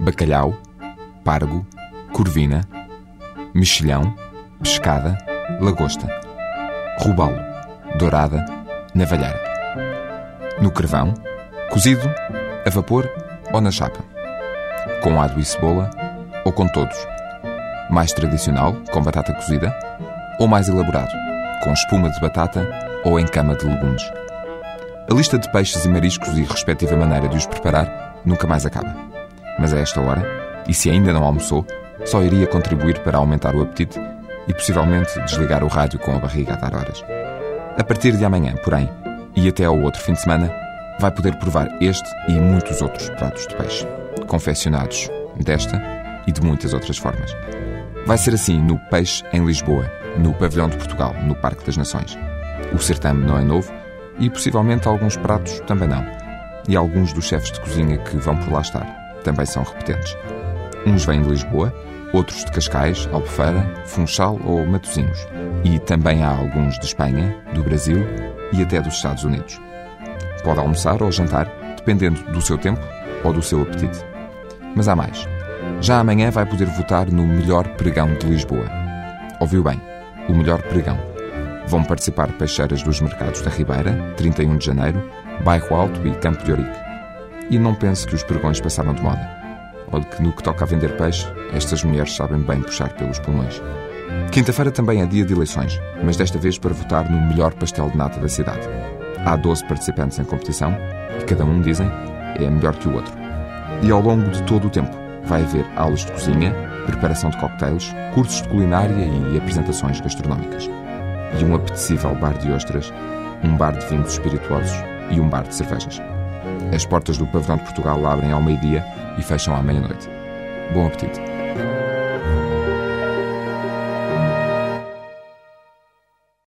bacalhau, pargo, corvina, mexilhão, pescada, lagosta, robalo, dourada, navalheira. No carvão, cozido, a vapor ou na chapa. Com ado e cebola ou com todos. Mais tradicional, com batata cozida, ou mais elaborado, com espuma de batata ou em cama de legumes. A lista de peixes e mariscos e respectiva maneira de os preparar nunca mais acaba. Mas a esta hora, e se ainda não almoçou, só iria contribuir para aumentar o apetite e possivelmente desligar o rádio com a barriga a dar horas. A partir de amanhã, porém, e até ao outro fim de semana, vai poder provar este e muitos outros pratos de peixe, confeccionados desta e de muitas outras formas. Vai ser assim no Peixe em Lisboa, no Pavilhão de Portugal, no Parque das Nações. O certame não é novo e possivelmente alguns pratos também não. E alguns dos chefes de cozinha que vão por lá estar também são repetentes. Uns vêm de Lisboa, outros de Cascais, Albufeira, Funchal ou Matosinhos. E também há alguns de Espanha, do Brasil e até dos Estados Unidos. Pode almoçar ou jantar, dependendo do seu tempo ou do seu apetite. Mas há mais. Já amanhã vai poder votar no melhor pregão de Lisboa. Ouviu bem? O melhor pregão. Vão participar peixeiras dos mercados da Ribeira, 31 de janeiro, Bairro Alto e Campo de Ourique. E não pense que os pregões passaram de moda. Olhe que no que toca a vender peixe, estas mulheres sabem bem puxar pelos pulmões. Quinta-feira também é dia de eleições, mas desta vez para votar no melhor pastel de nata da cidade. Há 12 participantes em competição e cada um, dizem, é melhor que o outro. E ao longo de todo o tempo vai haver aulas de cozinha, preparação de cocktails, cursos de culinária e apresentações gastronómicas. E um apetecível bar de ostras, um bar de vinhos espirituosos e um bar de cervejas. As portas do Pavilhão de Portugal abrem ao meio-dia e fecham à meia-noite. Bom apetite!